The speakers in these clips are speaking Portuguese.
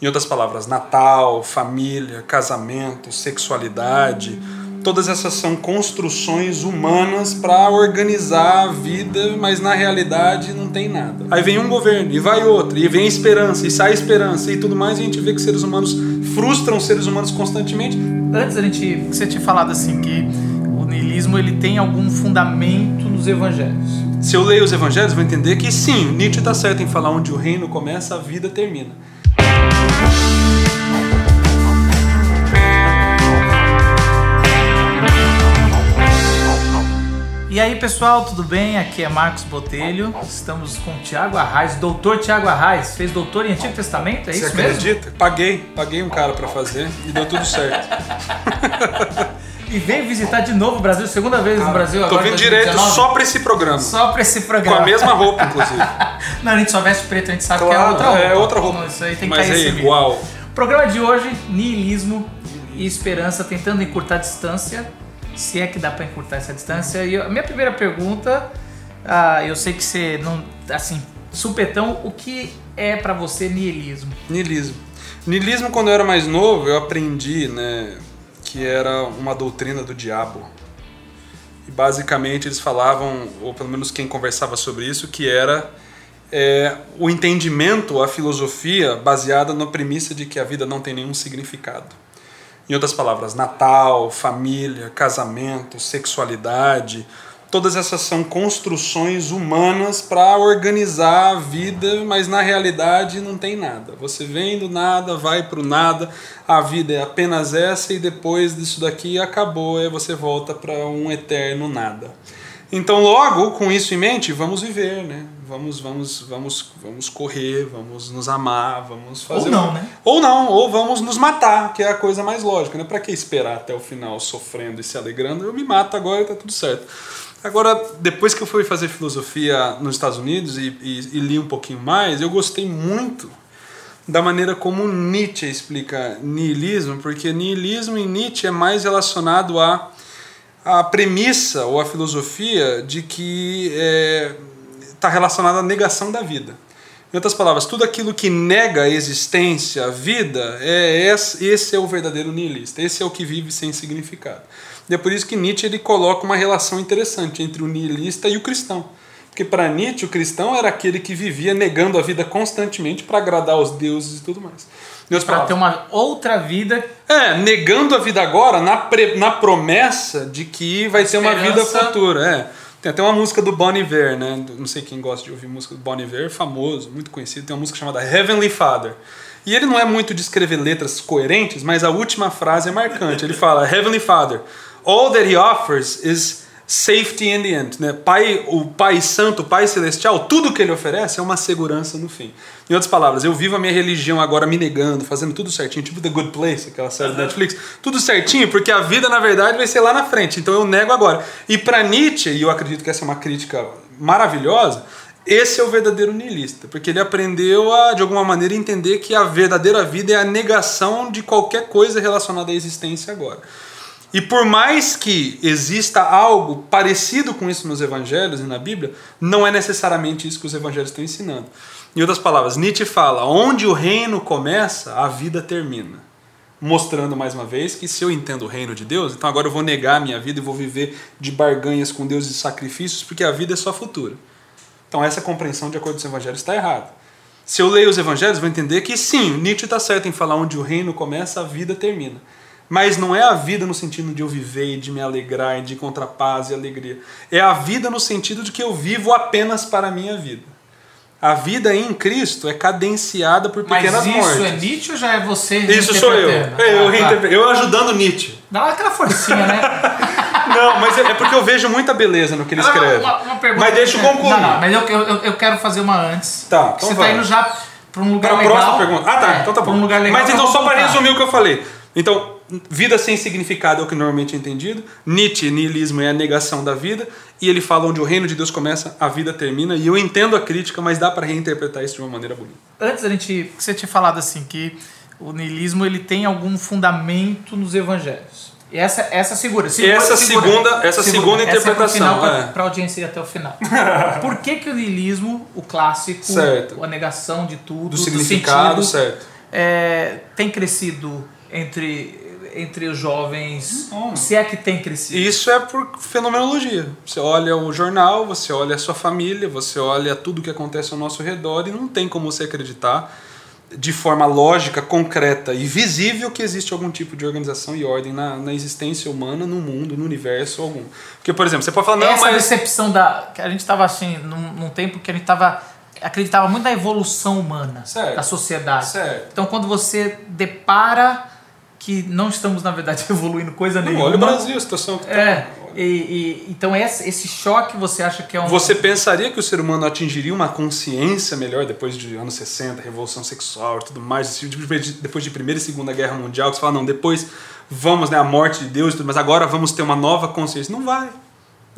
Em outras palavras, Natal, família, casamento, sexualidade, todas essas são construções humanas para organizar a vida, mas na realidade não tem nada. Aí vem um governo, e vai outro, e vem esperança, e sai esperança, e tudo mais, e a gente vê que seres humanos frustram seres humanos constantemente. Antes a gente, você tinha falado assim que o niilismo ele tem algum fundamento nos evangelhos. Se eu leio os evangelhos, vou entender que sim, Nietzsche está certo em falar onde o reino começa, a vida termina. E aí pessoal, tudo bem? Aqui é Marcos Botelho. Estamos com o Tiago Arraes, doutor Tiago Arraes. Fez doutor em Antigo Testamento, é Você isso acredita? mesmo? Paguei, paguei um cara para fazer e deu tudo certo. E veio visitar de novo o Brasil, segunda vez no Brasil Tô agora. em vindo direto 2019. só para esse programa. Só pra esse Com programa. a mesma roupa, inclusive. Não, a gente só veste preto, a gente sabe Claro, que é outra roupa. é outra roupa. Então, Isso aí tem que Mas é igual. Programa de hoje, niilismo e esperança, tentando encurtar a distância, se é que dá pra encurtar essa distância. E a minha primeira pergunta, ah, eu sei que você não, assim, supetão, o que é pra você niilismo? Niilismo. Niilismo, quando eu era mais novo, eu aprendi, né, que era uma doutrina do diabo. E basicamente eles falavam, ou pelo menos quem conversava sobre isso, que era é, o entendimento, a filosofia baseada na premissa de que a vida não tem nenhum significado. Em outras palavras, Natal, família, casamento, sexualidade, todas essas são construções humanas para organizar a vida, mas na realidade não tem nada. Você vem do nada, vai para o nada, a vida é apenas essa e depois disso daqui acabou, aí você volta para um eterno nada. Então, logo, com isso em mente, vamos viver, né? Vamos, vamos, vamos, vamos correr, vamos nos amar, vamos fazer. Ou não, né? Ou não, ou vamos nos matar, que é a coisa mais lógica, né? Para que esperar até o final sofrendo e se alegrando? Eu me mato agora e tá tudo certo. Agora, depois que eu fui fazer filosofia nos Estados Unidos e, e- e li um pouquinho mais, eu gostei muito da maneira como Nietzsche explica niilismo, porque niilismo em Nietzsche é mais relacionado a a premissa ou a filosofia de que está relacionada à negação da vida. Em outras palavras, tudo aquilo que nega a existência, a vida, é esse, é o verdadeiro nihilista. Esse é o que vive sem significado. E é por isso que Nietzsche ele coloca uma relação interessante entre o nihilista e o cristão. Porque para Nietzsche, o cristão era aquele que vivia negando a vida constantemente para agradar aos deuses e tudo mais. Pra palavras, ter uma outra vida é, negando a vida agora na, pre- na promessa de que vai ter uma vida futura. É. Tem até uma música do Bon Iver, né? Não sei quem gosta de ouvir música do Bon Iver, famoso, muito conhecido. Tem uma música chamada Heavenly Father. E ele não é muito de escrever letras coerentes, mas a última frase é marcante. Ele fala: Heavenly Father, all that he offers is safety in the end. Né? Pai, o Pai Santo, o Pai Celestial, tudo que ele oferece é uma segurança no fim. Em outras palavras, eu vivo a minha religião agora me negando, fazendo tudo certinho, tipo The Good Place, aquela série da Netflix, tudo certinho, porque a vida na verdade vai ser lá na frente, então eu nego agora. E para Nietzsche, e eu acredito que essa é uma crítica maravilhosa, esse é o verdadeiro niilista, porque ele aprendeu a, de alguma maneira, entender que a verdadeira vida é a negação de qualquer coisa relacionada à existência agora. E por mais que exista algo parecido com isso nos evangelhos e na Bíblia, não é necessariamente isso que os evangelhos estão ensinando. Em outras palavras, Nietzsche fala: onde o reino começa, a vida termina. Mostrando mais uma vez que se eu entendo o reino de Deus, então agora eu vou negar a minha vida e vou viver de barganhas com Deus e sacrifícios, porque a vida é só futura. Então essa compreensão, de acordo com os evangelhos, está errada. Se eu leio os evangelhos, vou entender que sim, Nietzsche está certo em falar onde o reino começa, a vida termina. Mas não é a vida no sentido de eu viver e de me alegrar e de encontrar paz e alegria. É a vida no sentido de que eu vivo apenas para a minha vida. A vida em Cristo é cadenciada por Mas pequenas isso mortes. é Nietzsche ou já é você Isso sou eu. eu, Ah, tá. eu ajudando Nietzsche. Dá aquela forcinha, né? Não, mas é é porque eu vejo muita beleza no que ele escreve. Ah, Uma, uma pergunta mas deixa eu concluir. Não, não, mas eu, eu, eu quero fazer uma antes. Tá, então Você vai. tá indo já pra um lugar Para a legal. próxima pergunta. Ah, tá. É, então tá pra bom. Um lugar legal Mas então, pra só para resumir o que eu falei. Então, vida sem significado é o que normalmente é entendido. Nietzsche, niilismo é a negação da vida. E ele fala onde o reino de Deus começa, a vida termina. E eu entendo a crítica, mas dá para reinterpretar isso de uma maneira bonita. Antes a gente, você tinha falado assim que o niilismo ele tem algum fundamento nos evangelhos. E essa essa segura, segura Essa segunda- essa segunda interpretação, Para é. a audiência ir até o final. Por que que o niilismo, o clássico, Certo. a negação de tudo, Do significado, sentido, certo. é, tem crescido entre, entre os jovens? Não. Se é que tem crescido. Isso é por fenomenologia. Você olha o jornal, você olha a sua família, você olha tudo que acontece ao nosso redor e não tem como você acreditar de forma lógica, concreta e visível que existe algum tipo de organização e ordem na, na existência humana, no mundo, no universo algum. Porque, por exemplo, você pode falar, não, Essa mas. decepção da. que a gente estava assim, num, num tempo que a gente estava. acreditava muito na evolução humana Certo. da sociedade. Certo. Então quando você depara que não estamos, na verdade, evoluindo coisa Não, nenhuma. olha o Brasil, a situação que É. tá. E, e- então esse, esse choque você acha que é um. Você pensaria que o ser humano atingiria uma consciência melhor depois de anos 60, revolução sexual e tudo mais, assim, depois de, Primeira e Segunda Guerra Mundial, que você fala, não, depois vamos, né, a morte de Deus e tudo, mas agora vamos ter uma nova consciência. Não vai.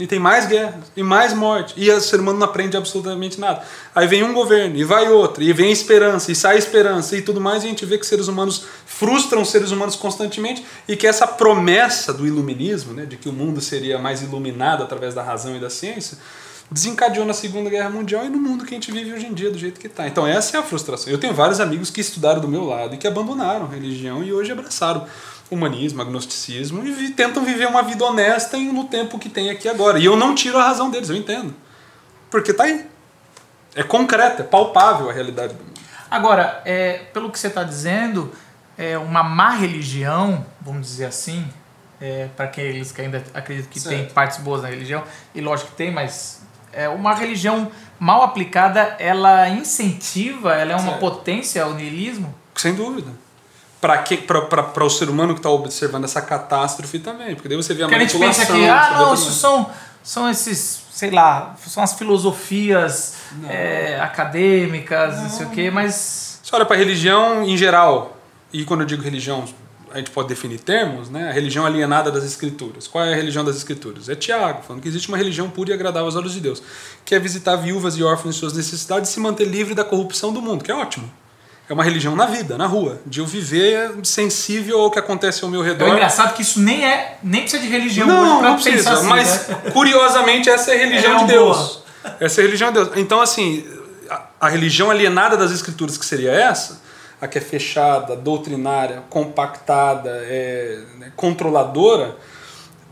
E tem mais guerras, e mais morte, e o ser humano não aprende absolutamente nada. Aí vem um governo, e vai outro, e vem esperança, e sai esperança, e tudo mais, e a gente vê que seres humanos frustram seres humanos constantemente, e que essa promessa do iluminismo, né, de que o mundo seria mais iluminado através da razão e da ciência, desencadeou na Segunda Guerra Mundial e no mundo que a gente vive hoje em dia, do jeito que está. Então essa é a frustração. Eu tenho vários amigos que estudaram do meu lado e que abandonaram a religião e hoje abraçaram humanismo, agnosticismo e tentam viver uma vida honesta no tempo que tem aqui agora. E eu não tiro a razão deles, eu entendo. Porque tá aí. É concreto, é palpável a realidade do mundo. Agora, é, pelo que você está dizendo, é uma má religião, vamos dizer assim, é, para aqueles que ainda acreditam que tem Certo. partes boas na religião, e lógico que tem, mas é uma religião mal aplicada, ela incentiva, ela é uma Certo. potência ao niilismo? Sem dúvida. Para o ser humano que está observando essa catástrofe também. Porque daí você vê a Porque a gente pensa manipulação. que, ah, não, isso são, são esses, sei lá, são as filosofias é, acadêmicas, não sei o quê, mas Você olha para a religião em geral, e quando eu digo religião, a gente pode definir termos, né? A religião alienada das escrituras. Qual é a religião das escrituras? É Tiago, falando que existe uma religião pura e agradável aos olhos de Deus, que é visitar viúvas e órfãos em suas necessidades e se manter livre da corrupção do mundo, que é ótimo. É uma religião na vida, na rua, de eu viver sensível ao que acontece ao meu é redor. engraçado que isso nem é, nem precisa de religião Não, não precisa. assim, mas, né? curiosamente, essa é a religião É de Deus. Essa é a religião de Deus. Então, assim, a, a religião alienada das escrituras, que seria essa, a que é fechada, doutrinária, compactada, é, né, controladora,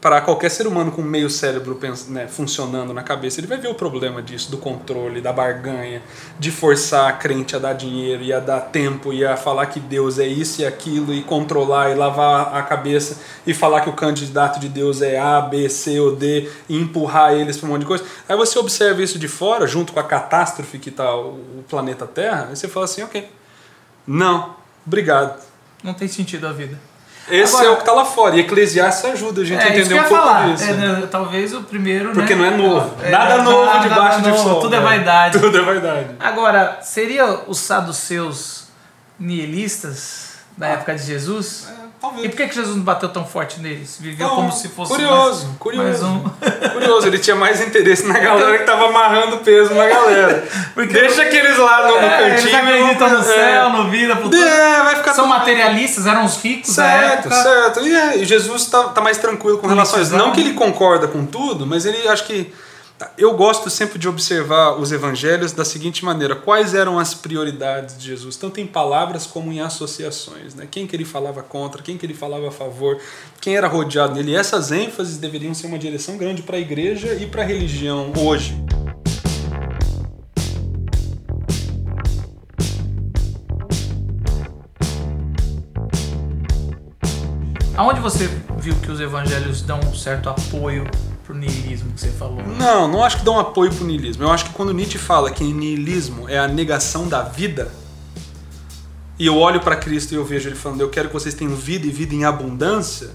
para qualquer ser humano com meio cérebro né, funcionando na cabeça, ele vai ver o problema disso, do controle, da barganha, de forçar a crente a dar dinheiro e a dar tempo e a falar que Deus é isso e aquilo e controlar e lavar a cabeça e falar que o candidato de Deus é A, B, C ou D e empurrar eles para um monte de coisa. Aí você observa isso de fora, junto com a catástrofe que está o planeta Terra, aí você fala assim, ok, não, obrigado. Não tem sentido a vida. Esse Agora- é o que está lá fora. E Eclesiastes ajuda a gente a É, que entender um pouco falar. disso. É, né, talvez o primeiro. Porque né? não é novo. É, nada novo nada debaixo do novo, sol. Tudo é né? vaidade. Tudo é vaidade. Agora, seria os saduceus nihilistas da época de Jesus? É, talvez. E por que, que Jesus não bateu tão forte neles? Viveu Então, como se fosse curioso, mais, curioso. mais um. Curioso, ele tinha mais interesse na galera que tava amarrando peso na galera. Deixa aqueles lá no, É, eles cantinho. acreditam no é. céu, no vida. É, vai ficar São tudo- materialistas, eram os ricos da Certo, época. certo. E, é, e Jesus tá, tá mais tranquilo com relação a isso. Não que ele concorda com tudo, mas ele acho que. Eu gosto sempre de observar os evangelhos da seguinte maneira: quais eram as prioridades de Jesus, tanto em palavras como em associações. Né? Quem que ele falava contra, quem que ele falava a favor, quem era rodeado nele. E essas ênfases deveriam ser uma direção grande para a igreja e para a religião hoje. Aonde você viu que os evangelhos dão um certo apoio pro niilismo que você falou? Não, não acho que dão apoio pro niilismo. Eu acho que quando Nietzsche fala que niilismo é a negação da vida, e eu olho para Cristo e eu vejo ele falando, eu quero que vocês tenham vida e vida em abundância,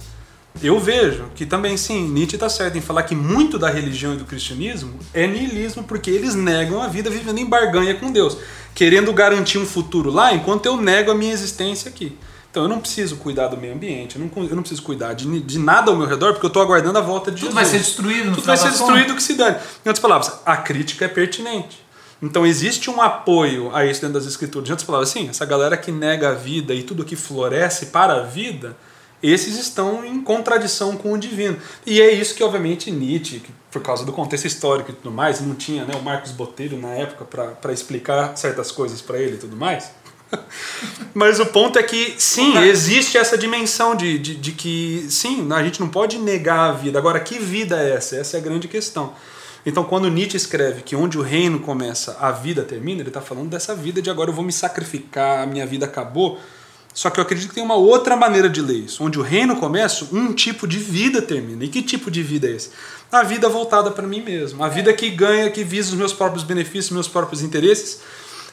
eu vejo que também sim, Nietzsche está certo em falar que muito da religião e do cristianismo é niilismo porque eles negam a vida vivendo em barganha com Deus, querendo garantir um futuro lá enquanto eu nego a minha existência aqui. Então eu não preciso cuidar do meio ambiente, eu não, eu não preciso cuidar de, de nada ao meu redor porque eu estou aguardando a volta de Tudo Jesus. vai ser destruído no Tudo vai ser destruído que se dane. Em outras palavras, a crítica é pertinente. Então existe um apoio a isso dentro das escrituras. Em outras palavras, assim, essa galera que nega a vida e tudo que floresce para a vida, esses estão em contradição com o divino. E é isso que, obviamente, Nietzsche, que por causa do contexto histórico e tudo mais, não tinha né, o Marcos Botelho na época para explicar certas coisas para ele e tudo mais. Mas o ponto é que, sim, existe essa dimensão de, de, de, que, sim, a gente não pode negar a vida. Agora, que vida é essa? Essa é a grande questão. Então, quando Nietzsche escreve que onde o reino começa, a vida termina, ele está falando dessa vida de agora eu vou me sacrificar, a minha vida acabou. Só que eu acredito que tem uma outra maneira de ler isso. Onde o reino começa, um tipo de vida termina. E que tipo de vida é esse? A vida voltada para mim mesmo. A vida que ganha, que visa os meus próprios benefícios, meus próprios interesses.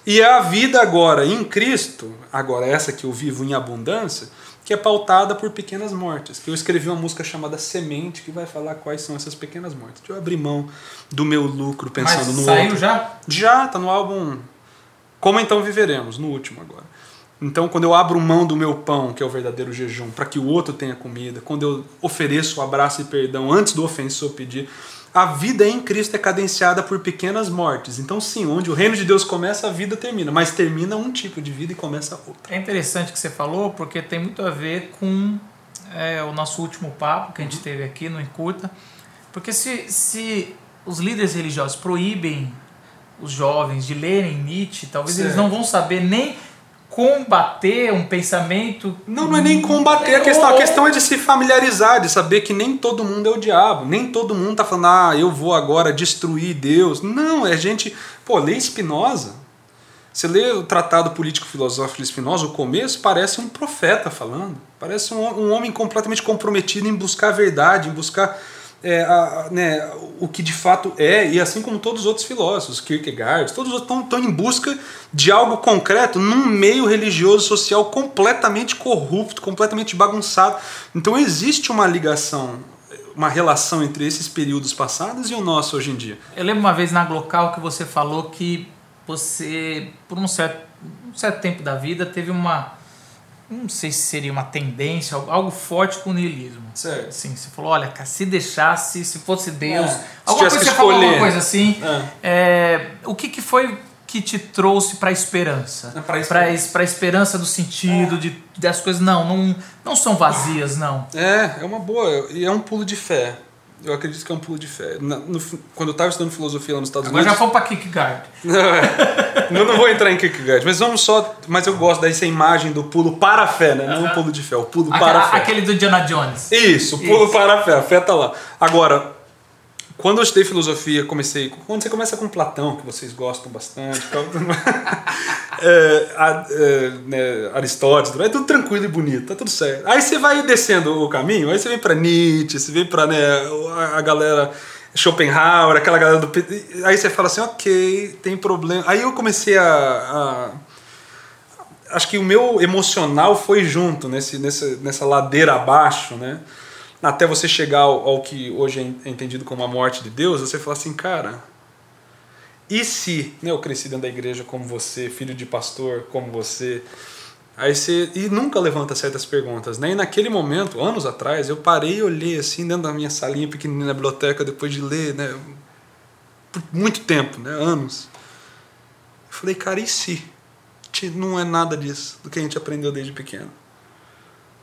E é a vida agora em Cristo, agora essa que eu vivo em abundância, que é pautada por pequenas mortes. Que eu escrevi uma música chamada Semente, que vai falar quais são essas pequenas mortes. Eu abri mão do meu lucro pensando Mas no saiu outro. já? Já, tá no álbum Como Então Viveremos, no último agora. Então, quando eu abro mão do meu pão, que é o verdadeiro jejum, para que o outro tenha comida, quando eu ofereço o abraço e perdão antes do ofensor pedir, a vida em Cristo é cadenciada por pequenas mortes. Então, sim, onde o reino de Deus começa, a vida termina. Mas termina um tipo de vida e começa outra. É interessante que você falou, porque tem muito a ver com é, o nosso último papo que a gente Uhum. teve aqui no Encurta. Porque se, se os líderes religiosos proíbem os jovens de lerem Nietzsche, talvez eles Certo. não vão saber nem combater um pensamento. Não, não é nem combater a questão. A questão é de se familiarizar, de saber que nem todo mundo é o diabo. Nem todo mundo tá falando, ah, eu vou agora destruir Deus. Não, é gente. Pô, lê Spinoza. Você lê o Tratado Político Filosófico de Spinoza, o começo parece um profeta falando. Parece um, um homem completamente comprometido em buscar a verdade, em buscar é, a- né, o que de fato é, e assim como todos os outros filósofos, Kierkegaard, todos estão, estão em busca de algo concreto num meio religioso social completamente corrupto, completamente bagunçado. Então existe uma ligação, uma relação entre esses períodos passados e o nosso hoje em dia. Eu lembro uma vez na Glocal que você falou que você, por um certo, um certo tempo da vida, teve uma. Não sei se seria uma tendência, algo- forte com o niilismo. Certo. Assim, você falou, olha, se deixasse, se fosse Deus. É, alguma coisa você falou alguma coisa assim. É. É, o que, que foi que te trouxe para a esperança? Pra Para a esperança do sentido, de, das coisas. Não, não, não são vazias, não. É, é uma boa, e é um pulo de fé. Eu acredito que é um pulo de fé. Na- no quando eu estava estudando filosofia lá nos Estados Agora já Unidos. fomos para Kierkegaard. eu não vou entrar em Kierkegaard, mas vamos só. Mas eu gosto dessa imagem do pulo para a fé, né? Não o pulo de fé, o pulo para a fé. aquele do Indiana Jones. Isso, pulo Isso. para a fé, a fé tá lá. Agora, quando eu estudei filosofia, comecei. Quando você começa com Platão, que vocês gostam bastante, é, é, né, Aristóteles, é tudo tranquilo e bonito, tá tudo certo. Aí você vai descendo o caminho, aí você vem para Nietzsche, você vem para né, a, galera. Schopenhauer, aquela galera do. Aí você fala assim, ok, tem problema. Aí eu comecei a- a acho que o meu emocional foi junto nesse, nessa, nessa ladeira abaixo, né? Até você chegar ao, ao que hoje é entendido como a morte de Deus, você fala assim, cara, e se né, eu cresci dentro da igreja como você, filho de pastor como você, aí você e nunca levanta certas perguntas, né? E naquele momento, anos atrás, eu parei e olhei assim dentro da minha salinha pequenininha na biblioteca depois de ler, né? Por muito tempo, né? Anos. Eu falei, cara, e se? Não é nada disso do que a gente aprendeu desde pequeno.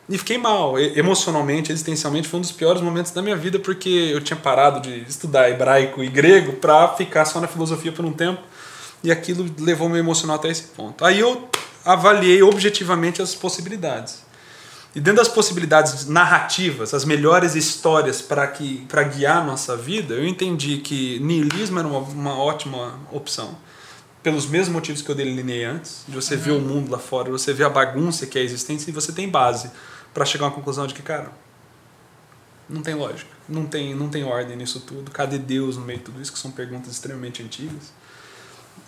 E fiquei mal, emocionalmente, existencialmente, foi um dos piores momentos da minha vida porque eu tinha parado de estudar hebraico e grego para ficar só na filosofia por um tempo e aquilo levou meu emocional até esse ponto. Aí eu avaliei objetivamente as possibilidades. E dentro das possibilidades narrativas, as melhores histórias para que para guiar a nossa vida, eu entendi que niilismo era uma, uma ótima opção. Pelos mesmos motivos que eu delineei antes, de você ver o mundo lá fora, você ver a bagunça que é a existência e você tem base para chegar a uma conclusão de que, cara, não tem lógica, não tem, não tem ordem nisso tudo. Cadê Deus no meio de tudo isso? Que são perguntas extremamente antigas.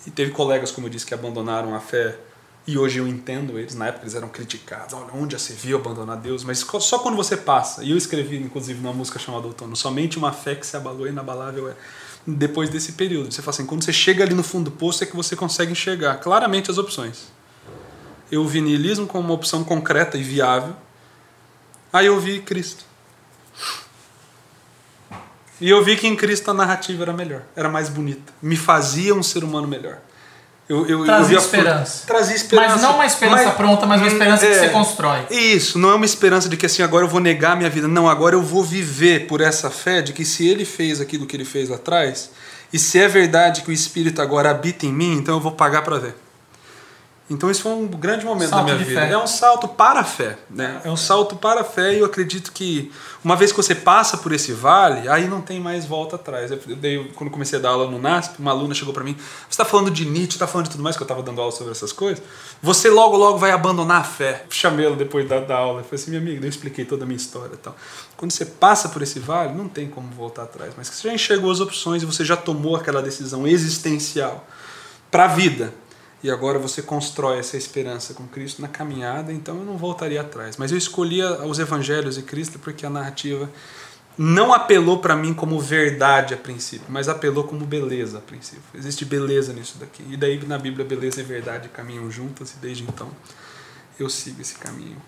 E teve colegas, como eu disse, que abandonaram a fé e hoje eu entendo eles. Na época eles eram criticados. Olha, onde já se viu abandonar Deus? Mas só quando você passa. E eu escrevi, inclusive, numa música chamada Outono: Somente uma fé que se abalou e inabalável é. Depois desse período. Você fala assim: quando você chega ali no fundo do poço é que você consegue enxergar claramente as opções. Eu vi niilismo como uma opção concreta e viável. Aí eu vi Cristo. E eu vi que em Cristo a narrativa era melhor, era mais bonita, me fazia um ser humano melhor. Eu, eu, Trazia eu esperança. Trazia esperança. Mas não uma esperança Mas- pronta, mas uma esperança que é, você constrói. Isso, não é uma esperança de que assim, agora eu vou negar a minha vida. Não, agora eu vou viver por essa fé de que se ele fez aquilo que ele fez lá atrás, e se é verdade que o Espírito agora habita em mim, então eu vou pagar para ver. Então isso foi um grande momento Salto da minha de vida. fé. É um salto para a fé, né? É um salto para a fé e eu acredito que uma vez que você passa por esse vale, aí não tem mais volta atrás. Eu dei, quando comecei a dar aula no NASP, uma aluna chegou para mim, você está falando de Nietzsche, está falando de tudo mais, que eu estava dando aula sobre essas coisas, você logo, logo vai abandonar a fé. Chamei ela depois da, da aula, falei assim, minha amiga, eu expliquei toda a minha história e tal. Quando você passa por esse vale, não tem como voltar atrás, mas você já enxergou as opções e você já tomou aquela decisão existencial para a vida. E agora você constrói essa esperança com Cristo na caminhada, então eu não voltaria atrás. Mas eu escolhi os evangelhos e Cristo porque a narrativa não apelou para mim como verdade a princípio, mas apelou como beleza a princípio. Existe beleza nisso daqui. E daí na Bíblia beleza e verdade caminham juntas e desde então eu sigo esse caminho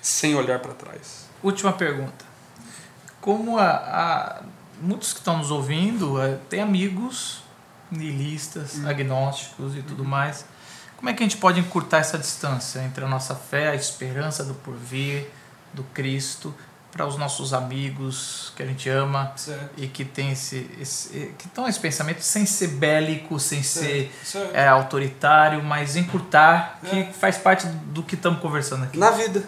sem olhar para trás. Última pergunta. Como a, a- muitos que estão nos ouvindo eh, têm amigos nihilistas, agnósticos e tudo mais, como é que a gente pode encurtar essa distância entre a nossa fé, a esperança do porvir, do Cristo, para os nossos amigos que a gente ama Certo. e que tem esse, esse que estão esse pensamento sem ser bélico, sem ser Certo. é, autoritário, mas encurtar, É. que faz parte do que estamos conversando aqui. Na vida,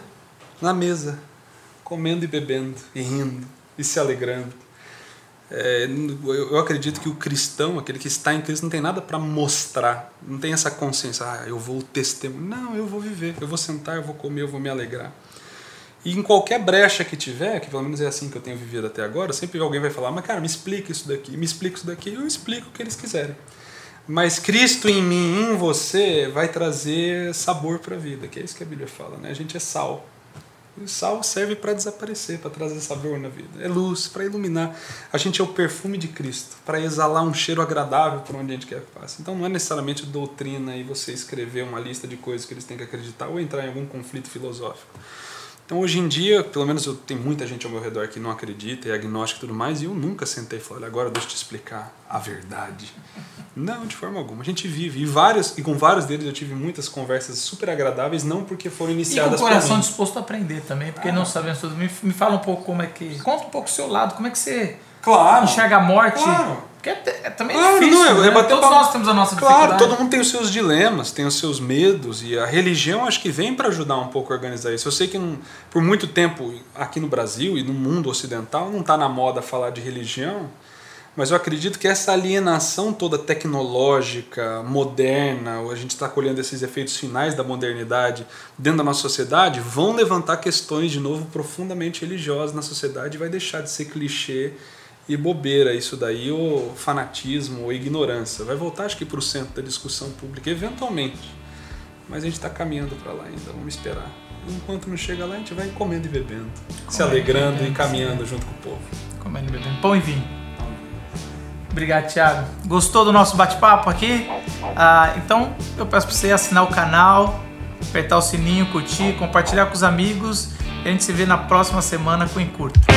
na mesa, comendo e bebendo, e rindo, e se alegrando. É, eu acredito que o cristão, aquele que está em Cristo, não tem nada para mostrar, não tem essa consciência, ah, eu vou testemunhar. Não, eu vou viver, eu vou sentar, eu vou comer, eu vou me alegrar. E em qualquer brecha que tiver, que pelo menos é assim que eu tenho vivido até agora, sempre alguém vai falar, mas cara, me explica isso daqui, me explica isso daqui, eu explico o que eles quiserem. Mas Cristo em mim, em você, vai trazer sabor para a vida, que é isso que a Bíblia fala, né? A gente é sal. O sal serve para desaparecer, para trazer sabor na vida. É luz, para iluminar. A gente é o perfume de Cristo, para exalar um cheiro agradável para onde a gente quer que passe. Então não é necessariamente doutrina e você escrever uma lista de coisas que eles têm que acreditar ou entrar em algum conflito filosófico. Então, hoje em dia, pelo menos eu tenho muita gente ao meu redor que não acredita, é agnóstico e tudo mais, e eu nunca sentei e falei, agora deixa eu te explicar a verdade. Não, de forma alguma. A gente vive. E, vários, e com vários deles eu tive muitas conversas super agradáveis, não porque foram E com iniciadas o coração disposto a aprender também, porque Ah. não sabemos tudo. Me, me fala um pouco como é que. Conta um pouco o seu lado, como é que você Claro. enxerga a morte. Claro. Porque é, é também Claro, difícil. não, é- é né? bater Todos nós temos a nossa Claro, dificuldade. todo mundo tem os seus dilemas, tem os seus medos, e a religião acho que vem para ajudar um pouco a organizar isso. Eu sei que não- por muito tempo aqui no Brasil e no mundo ocidental não está na moda falar de religião, mas eu acredito que essa alienação toda tecnológica, moderna, a gente está colhendo esses efeitos finais da modernidade dentro da nossa sociedade, vão levantar questões de novo profundamente religiosas na sociedade e vai deixar de ser clichê e bobeira isso daí, ou fanatismo, ou ignorância. Vai voltar, acho que, para o centro da discussão pública, eventualmente. Mas a gente está caminhando para lá ainda, vamos esperar. Enquanto não chega lá, a gente vai comendo e bebendo, se Comendo e alegrando e bebendo, caminhando junto com o povo. Comendo e bebendo pão e vinho. Obrigado, Thiago. Gostou do nosso bate-papo aqui? Ah, então eu peço para você assinar o canal, apertar o sininho, curtir, compartilhar com os amigos. E a gente se vê na próxima semana com o Encurta.